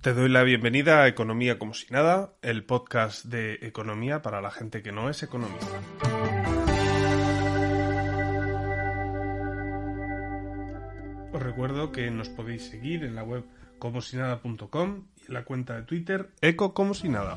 Te doy la bienvenida a Economía como si nada, el podcast de economía para la gente que no es economista. Os recuerdo que nos podéis seguir en la web comosinada.com y en la cuenta de Twitter eco como si nada.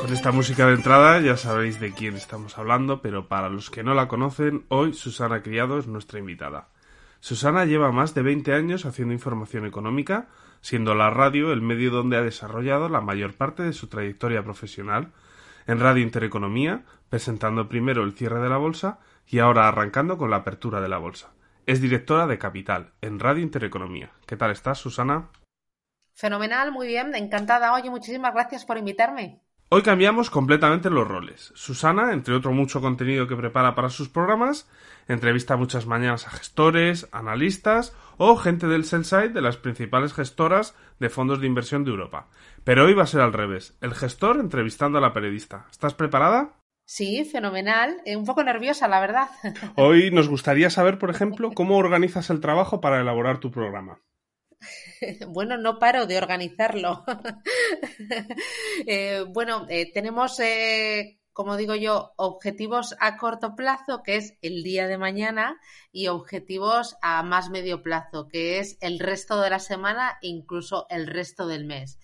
Con esta música de entrada ya sabéis de quién estamos hablando, pero para los que no la conocen, hoy Susana Criado es nuestra invitada. Susana lleva más de 20 años haciendo información económica, siendo la radio el medio donde ha desarrollado la mayor parte de su trayectoria profesional, en Radio Intereconomía, presentando primero el cierre de la bolsa y ahora arrancando con la apertura de la bolsa. Es directora de Capital, en Radio Intereconomía. ¿Qué tal estás, Susana? Fenomenal, muy bien, encantada. Oye, muchísimas gracias por invitarme. Hoy cambiamos completamente los roles. Susana, entre otro mucho contenido que prepara para sus programas, entrevista muchas mañanas a gestores, analistas o gente del sell de las principales gestoras de fondos de inversión de Europa. Pero hoy va a ser al revés, el gestor entrevistando a la periodista. ¿Estás preparada? Sí, fenomenal. Eh, un poco nerviosa, la verdad. Hoy nos gustaría saber, por ejemplo, cómo organizas el trabajo para elaborar tu programa. Bueno, no paro de organizarlo. eh, bueno, eh, tenemos, eh, como digo yo, objetivos a corto plazo, que es el día de mañana, y objetivos a más medio plazo, que es el resto de la semana e incluso el resto del mes.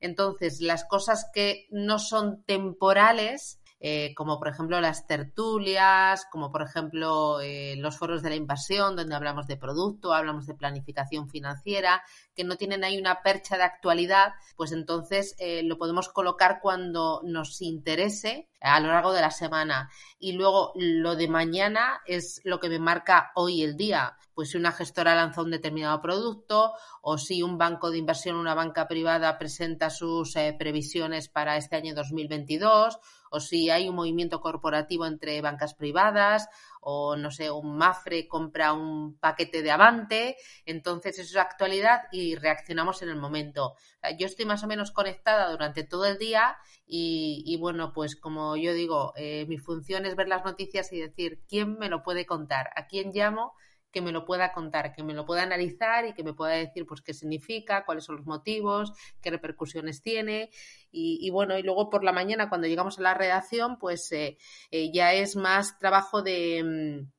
Entonces, las cosas que no son temporales, eh, como por ejemplo las tertulias, como por ejemplo eh, los foros de la invasión, donde hablamos de producto, hablamos de planificación financiera, que no tienen ahí una percha de actualidad, pues entonces eh, lo podemos colocar cuando nos interese a lo largo de la semana. Y luego lo de mañana es lo que me marca hoy el día. Pues si una gestora lanza un determinado producto o si un banco de inversión, una banca privada presenta sus eh, previsiones para este año 2022 o si hay un movimiento corporativo entre bancas privadas o no sé, un Mafre compra un paquete de Avante, entonces eso es actualidad y reaccionamos en el momento. yo estoy más o menos conectada durante todo el día y, bueno, pues como yo digo, eh, mi función es ver las noticias y decir quién me lo puede contar, a quién llamo que me lo pueda contar, que me lo pueda analizar y que me pueda decir pues qué significa, cuáles son los motivos, qué repercusiones tiene. Y, bueno, y luego por la mañana cuando llegamos a la redacción pues eh, eh, ya es más trabajo de mm,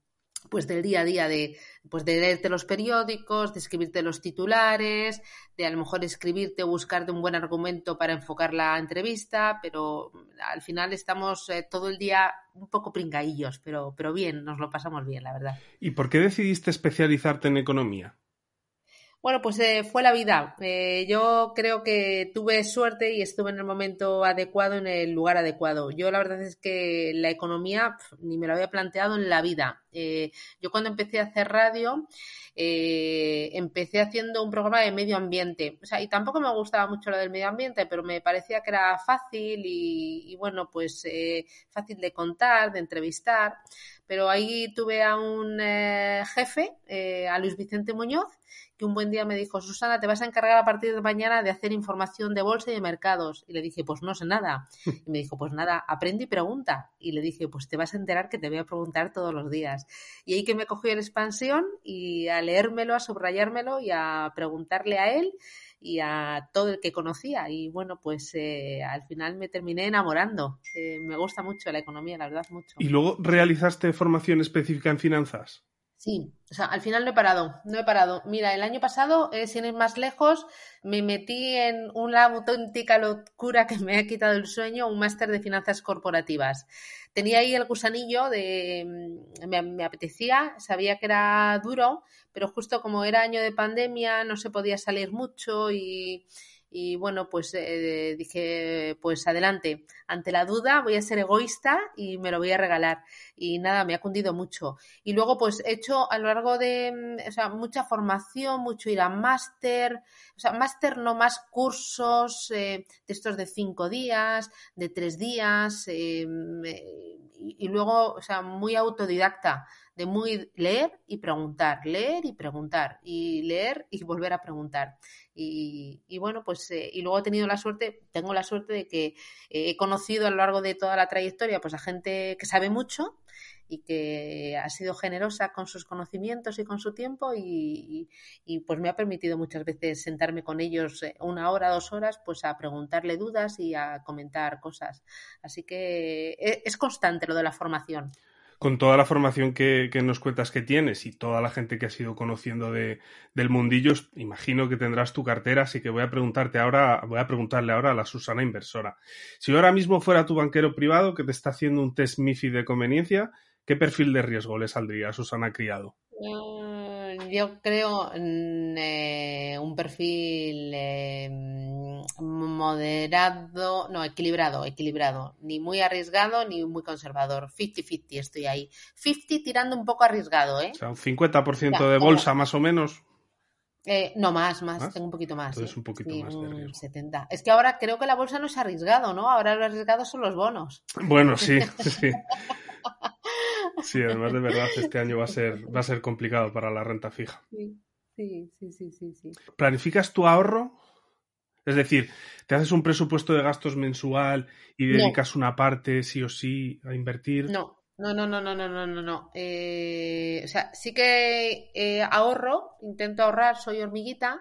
pues del día a día de pues de leerte los periódicos, de escribirte los titulares, de a lo mejor escribirte o buscarte un buen argumento para enfocar la entrevista, pero al final estamos eh, todo el día un poco pringaillos, pero, pero bien, nos lo pasamos bien, la verdad. ¿Y por qué decidiste especializarte en economía? Bueno, pues eh, fue la vida. Eh, yo creo que tuve suerte y estuve en el momento adecuado, en el lugar adecuado. Yo la verdad es que la economía ni me lo había planteado en la vida. Eh, yo cuando empecé a hacer radio, empecé haciendo un programa de medio ambiente. O sea, y tampoco me gustaba mucho lo del medio ambiente, pero me parecía que era fácil y, y bueno, pues fácil de contar, de entrevistar. Pero ahí tuve a un jefe, a Luis Vicente Muñoz, que un buen día me dijo, Susana, te vas a encargar a partir de mañana de hacer información de bolsa y de mercados. Y le dije, pues no sé nada. Y me dijo, pues nada, aprende y pregunta. Y le dije, pues te vas a enterar que te voy a preguntar todos los días. Y ahí que me cogió en expansión y a leérmelo, a subrayármelo y a preguntarle a él y a todo el que conocía. Y bueno, pues eh, al final me terminé enamorando. Eh, me gusta mucho la economía, la verdad, mucho. ¿Y luego realizaste formación específica en finanzas? Sí, o sea, al final no he parado, no he parado. Mira, el año pasado, eh, sin ir más lejos, me metí en una auténtica locura que me ha quitado el sueño, un máster de finanzas corporativas. Tenía ahí el gusanillo de, mm, me, me, apetecía, sabía que era duro, pero justo como era año de pandemia, no se podía salir mucho y, y bueno, pues eh, dije, pues adelante, ante la duda voy a ser egoísta y me lo voy a regalar. Y nada, me ha cundido mucho. Y luego pues he hecho a lo largo de, mm, o sea, mucha formación, mucho ir a máster, o sea, máster no más cursos eh, de de cinco días, de tres días, eh, y, luego, o sea, muy autodidacta, de muy leer y preguntar, leer y preguntar, y leer y volver a preguntar. Y, bueno, pues, eh, y luego he tenido la suerte, tengo la suerte de que he conocido a lo largo de toda la trayectoria, pues a gente que sabe mucho y que ha sido generosa con sus conocimientos y con su tiempo y, pues me ha permitido muchas veces sentarme con ellos eh, una hora, dos horas, pues a preguntarle dudas y a comentar cosas. Así que eh, es constante lo de la formación con toda la formación que, nos cuentas que tienes y toda la gente que has ido conociendo de, del mundillo, imagino que tendrás tu cartera, así que voy a preguntarte ahora, voy a preguntarle ahora a la Susana inversora. Si ahora mismo fuera tu banquero privado que te está haciendo un test MIFI de conveniencia, ¿qué perfil de riesgo le saldría a Susana Criado? Mm, yo creo mm, eh, un perfil eh, moderado, no, equilibrado, equilibrado. Ni muy arriesgado ni muy conservador. 50-50 estoy ahí. 50 tirando un poco arriesgado, ¿eh? O sea, un 50% de bolsa más o menos. Eh, no, más, más, tengo un poquito más. Entonces un poquito más de riesgo. 70. Es que ahora creo que la bolsa no es arriesgado, ¿no? Ahora lo arriesgado son los bonos. Bueno, sí, sí. Sí, además de verdad, este año va a ser, va a ser complicado para la renta fija. Sí, sí, sí, sí, sí. ¿Planificas tu ahorro? Es decir, ¿te haces un presupuesto de gastos mensual y dedicas una parte sí o sí a invertir? No, no, no, no, no, no, no, no. no. Eh, o sea, sí que eh, ahorro, intento ahorrar, soy hormiguita.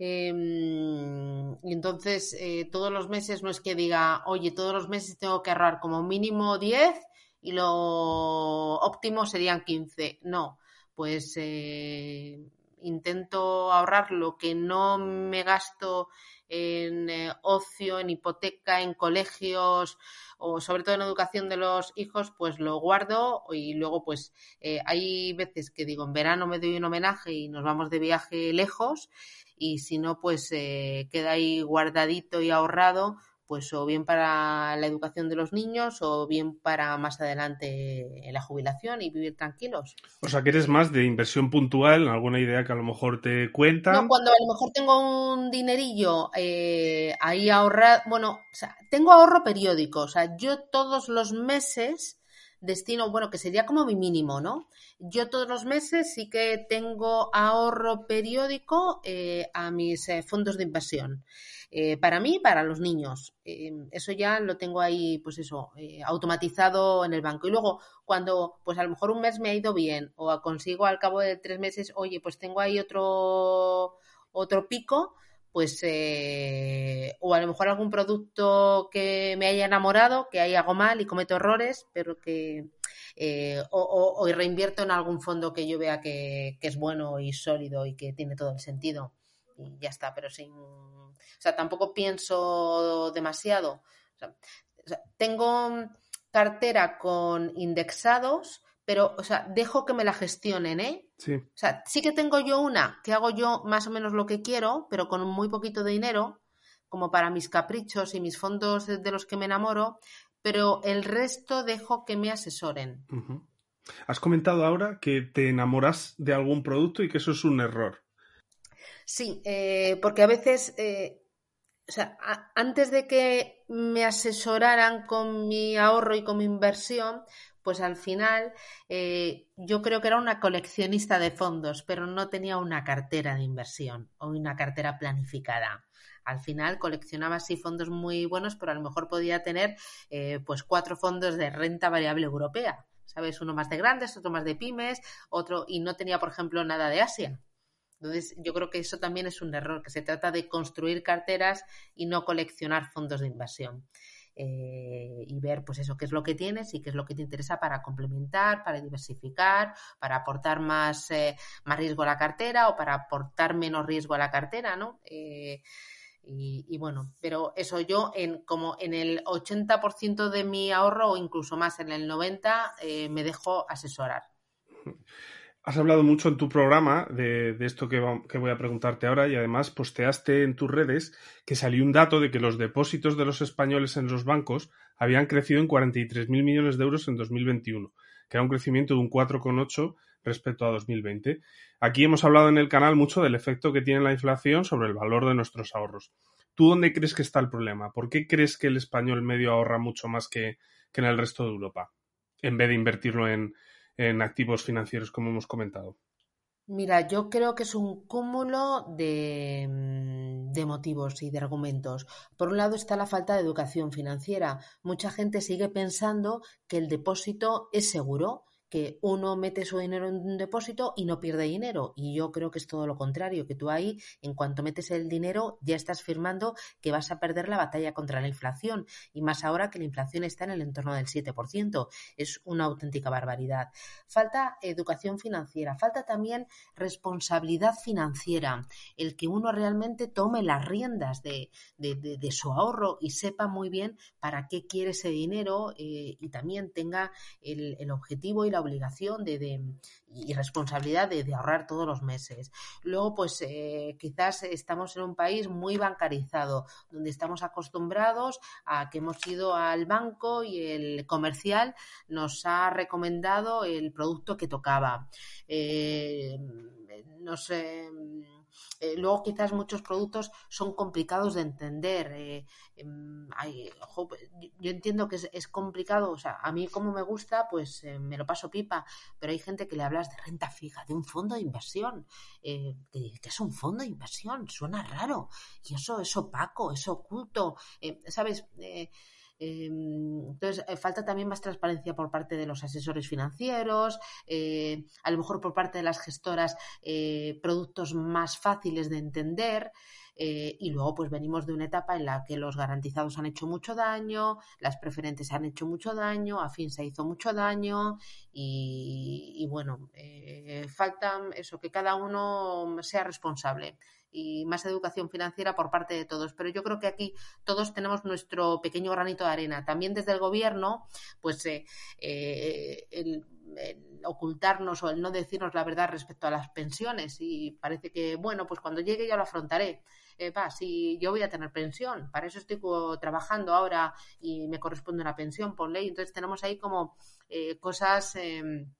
Em, y entonces eh, todos los meses no es que diga, oye, todos los meses tengo que ahorrar como mínimo 10 y lo óptimo serían 15. No, pues eh, intento ahorrar lo que no me gasto en eh, ocio, en hipoteca, en colegios o sobre todo en educación de los hijos, pues lo guardo y luego pues eh, hay veces que digo en verano me doy un homenaje y nos vamos de viaje lejos y si no pues queda ahí guardadito y ahorrado pues o bien para la educación de los niños o bien para más adelante la jubilación y vivir tranquilos. O sea, que eres más de inversión puntual, alguna idea que a lo mejor te cuenta. No, cuando a lo mejor tengo un dinerillo eh, ahí ahorrar, bueno, o sea, tengo ahorro periódico, o sea, yo todos los meses destino, bueno, que sería como mi mínimo, ¿no? Yo todos los meses sí que tengo ahorro periódico eh, a mis eh, fondos de inversión. Eh, para mí para los niños. Eh, eso ya lo tengo ahí, pues eso, automatizado en el banco. Y luego, cuando, pues a lo mejor un mes me ha ido bien o consigo al cabo de tres meses, oye, pues tengo ahí otro, otro pico, pues, o a lo mejor algún producto que me haya enamorado, que ahí hago mal y cometo errores, pero que, o, reinvierto en algún fondo que yo vea que, que, es bueno y sólido y que tiene todo el sentido. Y ya está, pero sin, o sea, tampoco pienso demasiado. tengo cartera con indexados, pero, o sea, dejo que me la gestionen, ¿eh? Sí. O sea, sí que tengo yo una que hago yo más o menos lo que quiero, pero con muy poquito de dinero, como para mis caprichos y mis fondos de los que me enamoro, pero el resto dejo que me asesoren. Has comentado ahora que te enamoras de algún producto y que eso es un error. Sí, eh, porque a veces, eh, o sea, antes de que me asesoraran con mi ahorro y con mi inversión, pues al final eh, yo creo que era una coleccionista de fondos, pero no tenía una cartera de inversión o una cartera planificada. Al final coleccionaba sí fondos muy buenos, pero a lo mejor podía tener pues cuatro fondos de renta variable europea. ¿Sabes? Uno más de grandes, otro más de pymes, otro, y no tenía, por ejemplo, nada de Asia. Entonces, yo creo que eso también es un error, que se trata de construir carteras y no coleccionar fondos de inversión. Eh, y ver, pues eso, qué es lo que tienes y qué es lo que te interesa para complementar, para diversificar, para aportar más, eh, más riesgo a la cartera o para aportar menos riesgo a la cartera, ¿no? Eh, y, y, bueno, pero eso yo en como en el 80% de mi ahorro o incluso más en el 90% me dejo asesorar. Has hablado mucho en tu programa de, esto que, voy a preguntarte ahora y además posteaste en tus redes que salió un dato de que los depósitos de los españoles en los bancos habían crecido en 43.000 millones de euros en 2021, que era un crecimiento de un 4,8 respecto a 2020. Aquí hemos hablado en el canal mucho del efecto que tiene la inflación sobre el valor de nuestros ahorros. ¿Tú dónde crees que está el problema? ¿Por qué crees que el español medio ahorra mucho más que en el resto de Europa, en vez de invertirlo en, en activos financieros, como hemos comentado? Mira, yo creo que es un cúmulo de, mm, de, motivos y de argumentos. Por un lado está la falta de educación financiera. Mucha gente sigue pensando que el depósito es seguro que uno mete su dinero en un depósito y no pierde dinero. Y yo creo que es todo lo contrario, que tú ahí, en cuanto metes el dinero, ya estás firmando que vas a perder la batalla contra la inflación. Y más ahora que la inflación está en el entorno del 7%. Es una auténtica barbaridad. Falta educación financiera, falta también responsabilidad financiera, el que uno realmente tome las riendas de, su ahorro y sepa muy bien para qué quiere ese dinero eh, y también tenga el, el objetivo y la obligación de, y responsabilidad de, ahorrar todos los meses. Luego, pues eh, quizás estamos en un país muy bancarizado, donde estamos acostumbrados a que hemos ido al banco y el comercial nos ha recomendado el producto que tocaba. Eh, no sé eh, luego quizás muchos productos son complicados de entender. Eh, em, yo entiendo que es, complicado, o sea, a mí como me gusta, pues eh, me lo paso pipa, pero hay gente que le hablas de renta fija, de un fondo de inversión, que, es un fondo de inversión, suena raro, y eso es opaco, es oculto, ¿sabes? Em, entonces, eh, falta también más transparencia por parte de los asesores financieros, eh, a lo mejor por parte de las gestoras, eh, productos más fáciles de entender. y luego, pues venimos de una etapa en la que los garantizados han hecho mucho daño, las preferentes han hecho mucho daño, a fin se hizo mucho daño y, y bueno, falta eso, que cada uno sea responsable y más educación financiera por parte de todos. Pero yo creo que aquí todos tenemos nuestro pequeño granito de arena. También desde el gobierno, pues eh, eh, el, ocultarnos o el no decirnos la verdad respecto a las pensiones y parece que, bueno, pues cuando llegue ya lo afrontaré. Eh, va, si yo voy a tener pensión, para eso estoy trabajando ahora y me corresponde una pensión por ley. Entonces tenemos ahí como cosas em,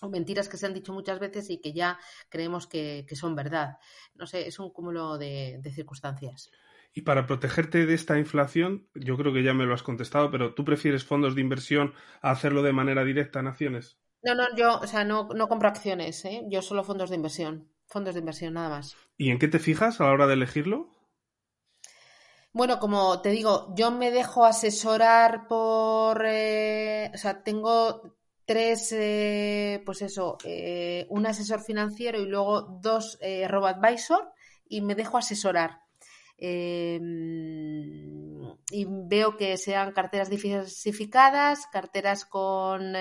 o mentiras que se han dicho muchas veces y que ya creemos que, son verdad. No sé, es un cúmulo de, circunstancias. Y para protegerte de esta inflación, yo creo que ya me lo has contestado, pero ¿tú prefieres fondos de inversión a hacerlo de manera directa en acciones? No, no, yo, o sea, no, no compro acciones, ¿eh? yo solo fondos de inversión. Fondos de inversión, nada más. ¿Y en qué te fijas a la hora de elegirlo? Bueno, como te digo, yo me dejo asesorar por, eh, o sea, tengo tres, eh, pues eso, eh, un asesor financiero y luego dos eh, robo-advisor y me dejo asesorar. Em, y veo que sean carteras diversificadas, carteras con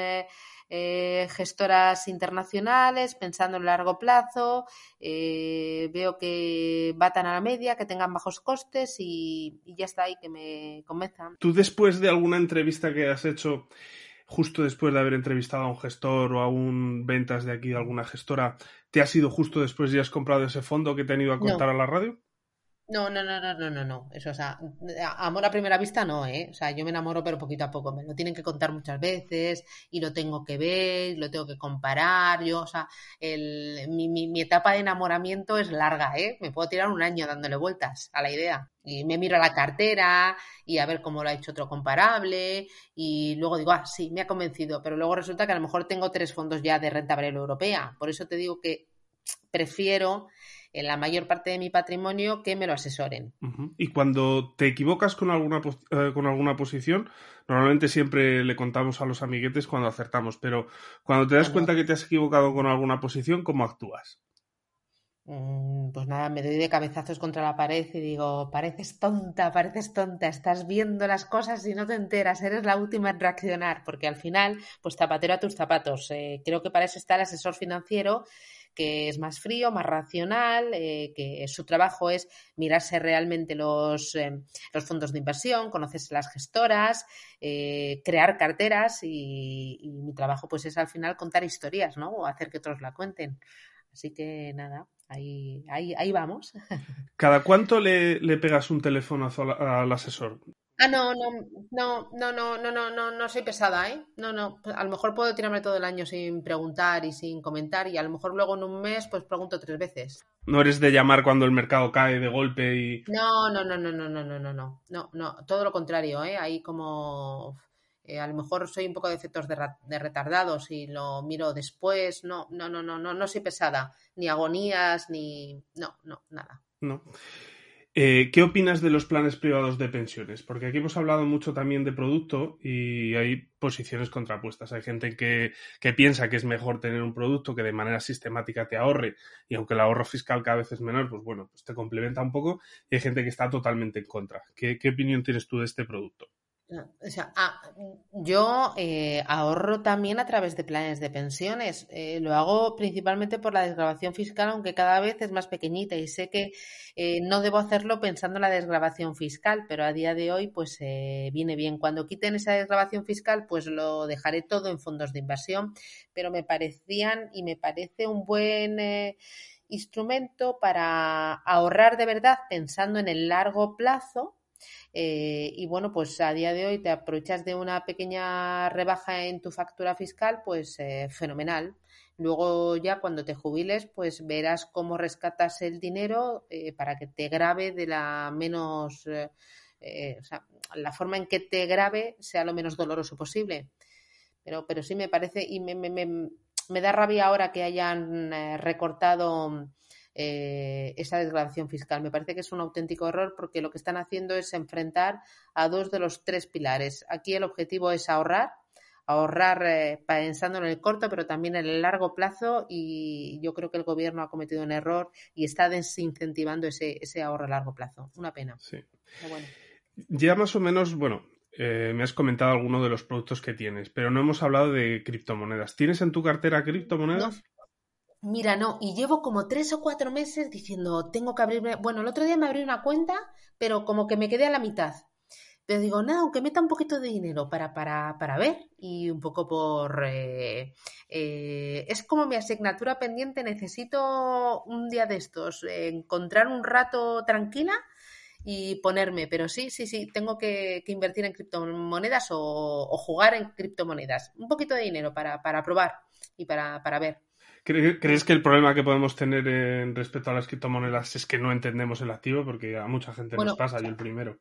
gestoras internacionales, pensando en largo plazo. veo que batan a la media, que tengan bajos costes y, y ya está ahí, que me convenzan. Tú después de alguna entrevista que has hecho justo después de haber entrevistado a un gestor o a un ventas de aquí de alguna gestora, ¿te ha sido justo después y has comprado ese fondo que te han ido a contar a la radio? No, no, no, no, no, no, no. Eso, o sea, amor a primera vista no, ¿eh? O sea, yo me enamoro, pero poquito a poco. Me lo tienen que contar muchas veces y lo tengo que ver, lo tengo que comparar. Yo, o sea, el, mi, mi, mi, etapa de enamoramiento es larga, ¿eh? Me puedo tirar un año dándole vueltas a la idea. Y me miro a la cartera y a ver cómo lo ha hecho otro comparable y luego digo, ah, sí, me ha convencido. Pero luego resulta que a lo mejor tengo tres fondos ya de renta variable europea. Por eso te digo que prefiero en la mayor parte de mi patrimonio que me lo asesoren. Y cuando te equivocas con alguna, eh, con alguna posición, normalmente siempre le contamos a los amiguetes cuando acertamos, pero cuando te das cuenta que te has equivocado con alguna posición, ¿cómo actúas? Mm, pues nada, me doy de cabezazos contra la pared y digo, pareces tonta, pareces tonta, estás viendo las cosas y no te enteras, eres la última en reaccionar, porque al final, pues zapatero a tus zapatos. Eh, creo que para eso está el asesor financiero que es más frío, más racional, eh, que su trabajo es mirarse realmente los, eh, los fondos de inversión, conocerse las gestoras, eh, crear carteras y, mi trabajo pues es al final contar historias, ¿no? O hacer que otros la cuenten. Así que nada, ahí, ahí, ahí vamos. ¿Cada cuánto le, le pegas un teléfono al asesor? Ah, no, no, no, no, no, no, no, no, no soy pesada, ¿eh? No, no, a lo mejor puedo tirarme todo el año sin preguntar y sin comentar y a lo mejor luego en un mes pues pregunto tres veces. No eres de llamar cuando el mercado cae de golpe y... No, no, no, no, no, no, no, no, no, no, no, todo lo contrario, ¿eh? Ahí como... a lo mejor soy un poco de efectos de, de retardados y lo miro después. No, no, no, no, no, no soy pesada. Ni agonías, ni... No, no, nada. No. Eh, ¿Qué opinas de los planes privados de pensiones? Porque aquí hemos hablado mucho también de producto y hay posiciones contrapuestas. Hay gente que, piensa que es mejor tener un producto que de manera sistemática te ahorre y aunque el ahorro fiscal cada vez es menor, pues bueno, pues te complementa un poco y hay gente que está totalmente en contra. qué opinión tienes tú de este producto? O sea, ah, yo eh, ahorro también a través de planes de pensiones. Eh, lo hago principalmente por la desgrabación fiscal, aunque cada vez es más pequeñita y sé que eh, no debo hacerlo pensando en la desgrabación fiscal, pero a día de hoy pues viene bien. Cuando quiten esa desgrabación fiscal pues lo dejaré todo en fondos de inversión, pero me parecían y me parece un buen instrumento para ahorrar de verdad pensando en el largo plazo eh, y bueno, pues a día de hoy te aprovechas de una pequeña rebaja en tu factura fiscal, pues eh, fenomenal. Luego ya cuando te jubiles, pues verás cómo rescatas el dinero eh, para que te grabe de la menos, o sea, la forma en que te grabe sea lo menos doloroso posible. Pero, pero sí me parece y me, me, me, me da rabia ahora que hayan recortado eh, esa desgravación fiscal. Me parece que es un auténtico error porque lo que están haciendo es enfrentar a dos de los tres pilares. Aquí el objetivo es ahorrar, ahorrar eh, pensando en el corto, pero también en el largo plazo y yo creo que el gobierno ha cometido un error y está desincentivando ese, ese ahorro a largo plazo. Una pena. Sí. Ya más o menos, bueno, eh, me has comentado alguno de los productos que tienes, pero no hemos hablado de criptomonedas. ¿Tienes en tu cartera criptomonedas? Mira, no, y llevo como tres o cuatro meses diciendo, tengo que abrirme. Bueno, el otro día me abrí una cuenta, pero como que me quedé a la mitad. Pero digo, nada, aunque meta un poquito de dinero para, para, para ver y un poco por... Eh, eh, es como mi asignatura pendiente, necesito un día de estos, encontrar un rato tranquila y ponerme, pero sí, sí, sí, tengo que, invertir en criptomonedas o, jugar en criptomonedas. Un poquito de dinero para, para probar y para, para ver. ¿Crees que el problema que podemos tener en respecto a las criptomonedas es que no entendemos el activo? Porque a mucha gente nos pasa, yo el primero.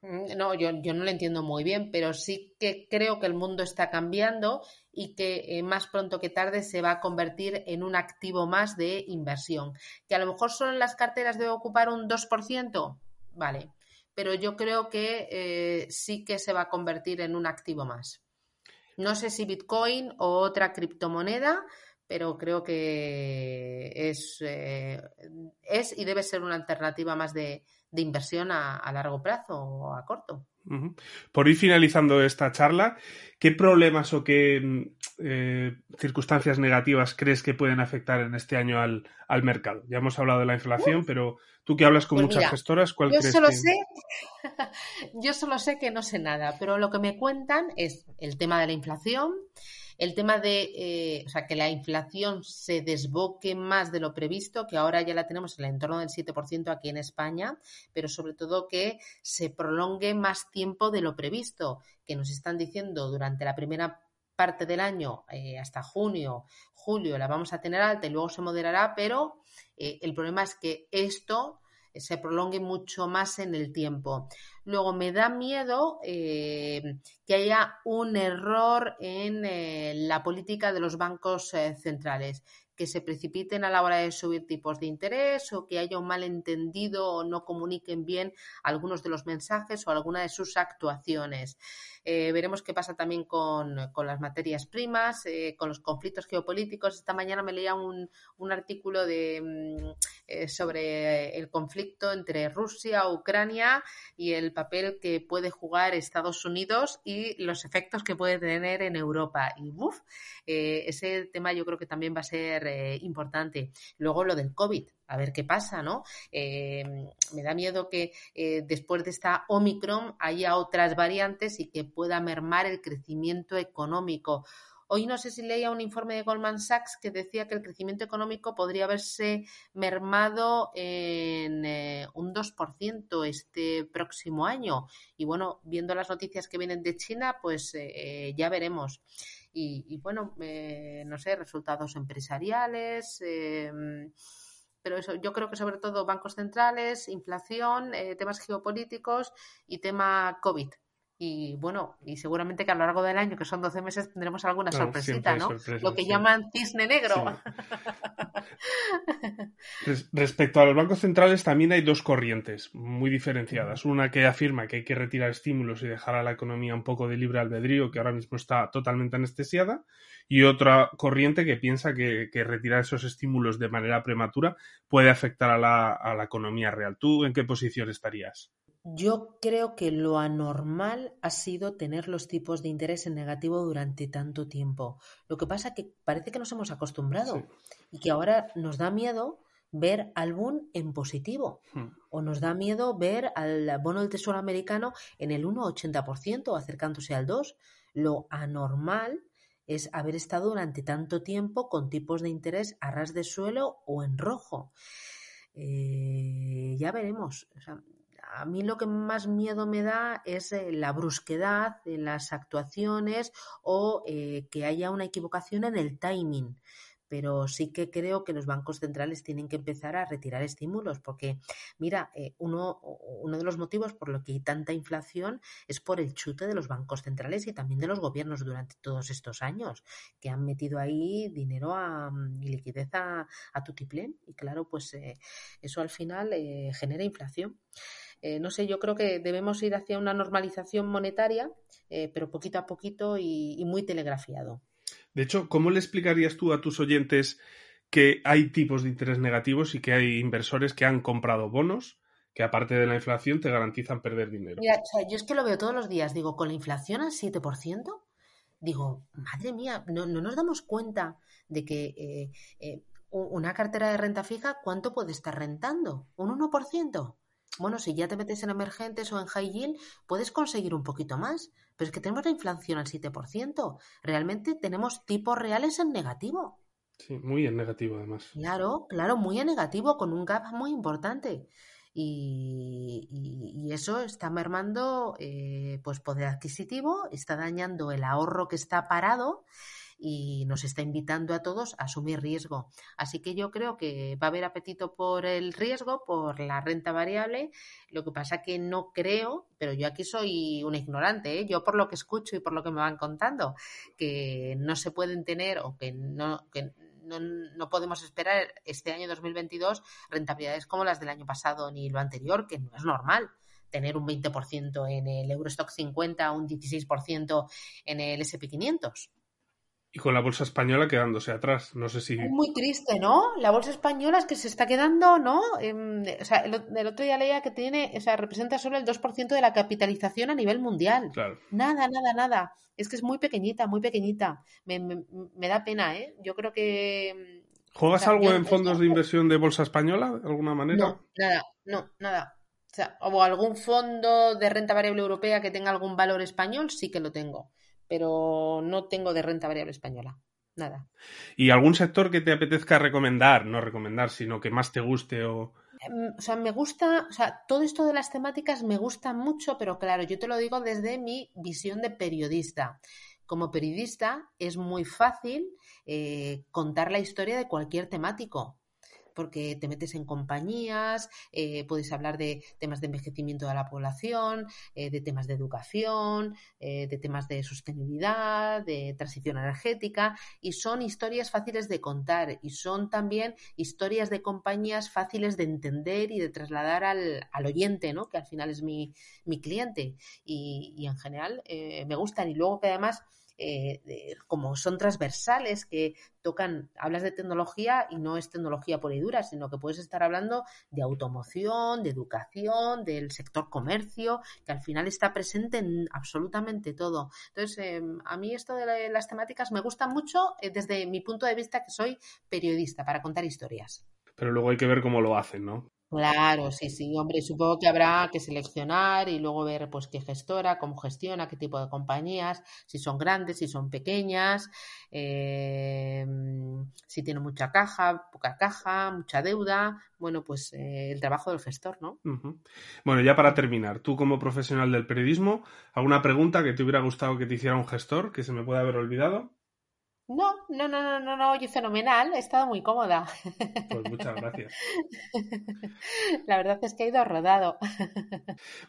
Mm, no, yo, yo, no lo entiendo muy bien, pero sí que creo que el mundo está cambiando y que eh, más pronto que tarde se va a convertir en un activo más de inversión. Que a lo mejor solo en las carteras debe ocupar un 2%, vale, pero yo creo que eh, sí que se va a convertir en un activo más. No sé si Bitcoin o otra criptomoneda, pero creo que es, eh, es y debe ser una alternativa más de, inversión a, largo plazo o a corto. Por ir finalizando esta charla, ¿qué problemas o qué mm, eh, circunstancias negativas crees que pueden afectar en este año al, mercado? Ya hemos hablado de la inflación, pero tú que hablas con pues muchas gestoras, ¿cuál yo crees solo sé, yo solo sé que no sé nada, pero lo que me cuentan es el tema de la inflación, el tema de, eh, o sea, que la inflación se desboque más de lo previsto, que ahora ya la tenemos en el entorno del 7% aquí en España, pero sobre todo que se prolongue más tiempo de lo previsto, que nos están diciendo durante la primera parte del año eh, hasta junio, julio la vamos a tener alta y luego se moderará, pero eh, el problema es que esto se prolongue mucho más en el tiempo. Luego me da miedo eh, que haya un error en eh, la política de los bancos eh, centrales que se precipiten a la hora de subir tipos de interés o que haya un malentendido o no comuniquen bien algunos de los mensajes o alguna de sus actuaciones. Eh, veremos qué pasa también con, las materias primas, eh, con los conflictos geopolíticos. Esta mañana me leía un, artículo de, mm, eh, sobre el conflicto entre Rusia, Ucrania y el papel que puede jugar Estados Unidos y los efectos que puede tener en Europa. Y uf, ese tema yo creo que también va a ser eh, importante. Luego lo del COVID, a ver qué pasa, ¿no? me da miedo que después de esta Omicron haya otras variantes y que pueda mermar el crecimiento económico. Hoy no sé si leía un informe de Goldman Sachs que decía que el crecimiento económico podría haberse mermado en eh, un 2% este próximo año. Y bueno, viendo las noticias que vienen de China, pues eh, ya veremos. Y, bueno, eh, no sé, resultados empresariales pero eso, yo creo que sobre todo bancos centrales, inflación, temas geopolíticos y tema COVID. Y bueno, y seguramente que a lo largo del año, que son 12 meses, tendremos alguna sorpresita, ¿no? lo que llaman cisne negro. Respecto a los bancos centrales, también hay dos corrientes muy diferenciadas. Una que afirma que hay que retirar estímulos y dejar a la economía un poco de libre albedrío, que ahora mismo está totalmente anestesiada. Y otra corriente que piensa que, retirar esos estímulos de manera prematura puede afectar a la, a la economía real. ¿Tú en qué posición estarías? Yo creo que lo anormal ha sido tener los tipos de interés en negativo durante tanto tiempo. Lo que pasa es que parece que nos hemos acostumbrado y que ahora nos da miedo ver al boom en positivo hmm. o nos da miedo ver al bono del tesoro americano en el 1,80% acercándose al 2%. Lo anormal es haber estado durante tanto tiempo con tipos de interés a ras de suelo o en rojo. Eh, ya veremos a mí lo que más miedo me da es eh, la brusquedad en las actuaciones o eh, que haya una equivocación en el timing pero sí que creo que los bancos centrales tienen que empezar a retirar estímulos, porque mira, eh, uno, uno de los motivos por lo que hay tanta inflación es por el chute de los bancos centrales y también de los gobiernos durante todos estos años, que han metido ahí dinero a, y liquidez a, a tutiplén, y claro, pues eso al final genera inflación. Eh, no sé, yo creo que debemos ir hacia una normalización monetaria, eh, pero poquito a poquito y, muy telegrafiado. De hecho, ¿cómo le explicarías tú a tus oyentes que hay tipos de interés negativos y que hay inversores que han comprado bonos que aparte de la inflación te garantizan perder dinero? Mira, yo es que lo veo todos los días, digo, con la inflación al 7%, digo, madre mía, no, nos damos cuenta de que eh, una cartera de renta fija, ¿cuánto puede estar rentando? ¿Un 1%? Bueno, si ya te metes en emergentes o en high yield, puedes conseguir un poquito más. Pero es que tenemos la inflación al 7%. Realmente tenemos tipos reales en negativo. Sí, muy en negativo además. Claro, claro, muy en negativo, con un gap muy importante. Y, eso está mermando eh, pues poder adquisitivo, está dañando el ahorro que está parado y nos está invitando a todos a asumir riesgo. Así que yo creo que va a haber apetito por el riesgo, por la renta variable. Lo que pasa que no creo, pero yo aquí soy un ignorante, ¿eh? yo por lo que escucho y por lo que me van contando, que no se pueden tener o que no, no, no, podemos esperar este año 2022 rentabilidades como las del año pasado ni lo anterior, que no es normal tener un 20% en el Eurostock 50, un 16% en el SP500. Y con la bolsa española quedándose atrás. No sé si. muy triste, ¿no? La bolsa española es que se está quedando, ¿no? Em, o sea, el, otro día leía que tiene, o sea, representa solo el 2% de la capitalización a nivel mundial. Claro. Nada, nada, nada. Es que es muy pequeñita, muy pequeñita. Me, me, da pena, ¿eh? Yo creo que. Em, ¿Juegas algo en fondos de inversión de bolsa española, de alguna manera? No, nada, no, nada. O sea, o algún fondo de renta variable europea que tenga algún valor español, sí que lo tengo pero no tengo de renta variable española. Nada. ¿Y algún sector que te apetezca recomendar? No recomendar, sino que más te guste o. Em, o sea, me gusta, o sea, todo esto de las temáticas me gusta mucho, pero claro, yo te lo digo desde mi visión de periodista. Como periodista es muy fácil eh, contar la historia de cualquier temático porque te metes en compañías, eh, puedes hablar de temas de envejecimiento de la población, eh, de temas de educación, eh, de temas de sostenibilidad, de transición energética, y son historias fáciles de contar y son también historias de compañías fáciles de entender y de trasladar al, oyente, ¿no? que al final es mi, cliente. Y, y en general me gustan. Y luego que además eh, como son transversales, que tocan, hablas de tecnología y no es tecnología por y dura, sino que puedes estar hablando de automoción, de educación, del sector comercio, que al final está presente en absolutamente todo. Entonces, em, a mí esto de las temáticas me gusta mucho eh, desde mi punto de vista que soy periodista para contar historias. Pero luego hay que ver cómo lo hacen, ¿no? Claro, sí, sí, hombre, supongo que habrá que seleccionar y luego ver pues qué gestora, cómo gestiona, qué tipo de compañías, si son grandes, si son pequeñas, eh, si tiene mucha caja, poca caja, mucha deuda, bueno, pues eh, el trabajo del gestor, ¿no? Bueno, ya para terminar, tú como profesional del periodismo, ¿alguna pregunta que te hubiera gustado que te hiciera un gestor que se me pueda haber olvidado? No, no, no, no, no, no, oye, fenomenal, he estado muy cómoda. Pues muchas gracias. La verdad es que he ido rodado.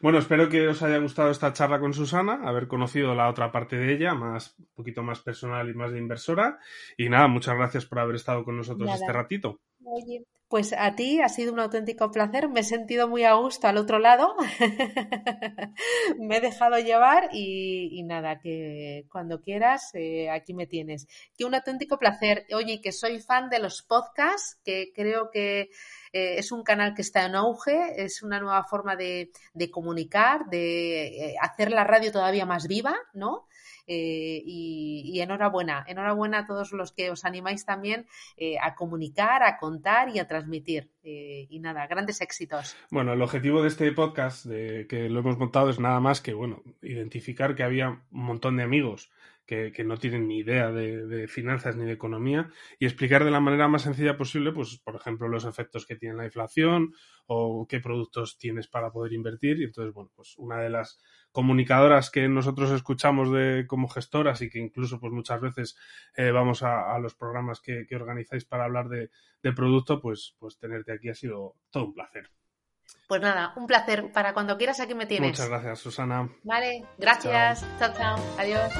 Bueno, espero que os haya gustado esta charla con Susana, haber conocido la otra parte de ella, más, un poquito más personal y más de inversora. Y nada, muchas gracias por haber estado con nosotros este ratito. Oye, pues a ti ha sido un auténtico placer, me he sentido muy a gusto al otro lado, me he dejado llevar y, nada, que cuando quieras, eh, aquí me tienes. Que un auténtico placer. Oye, que soy fan de los podcasts, que creo que eh, es un canal que está en auge, es una nueva forma de, comunicar, de eh, hacer la radio todavía más viva, ¿no? Eh, y, enhorabuena, enhorabuena a todos los que os animáis también eh, a comunicar, a contar y a transmitir. Eh, y nada, grandes éxitos. Bueno, el objetivo de este podcast de que lo hemos montado es nada más que, bueno, identificar que había un montón de amigos que, no tienen ni idea de, de, finanzas ni de economía y explicar de la manera más sencilla posible, pues, por ejemplo, los efectos que tiene la inflación o qué productos tienes para poder invertir. Y entonces, bueno, pues una de las comunicadoras que nosotros escuchamos de, como gestoras y que incluso pues muchas veces eh, vamos a, los programas que, organizáis para hablar de, producto, pues, pues tenerte aquí ha sido todo un placer. Pues nada, un placer. Para cuando quieras aquí me tienes. Muchas gracias, Susana. Vale, gracias. chao, chao. Adiós.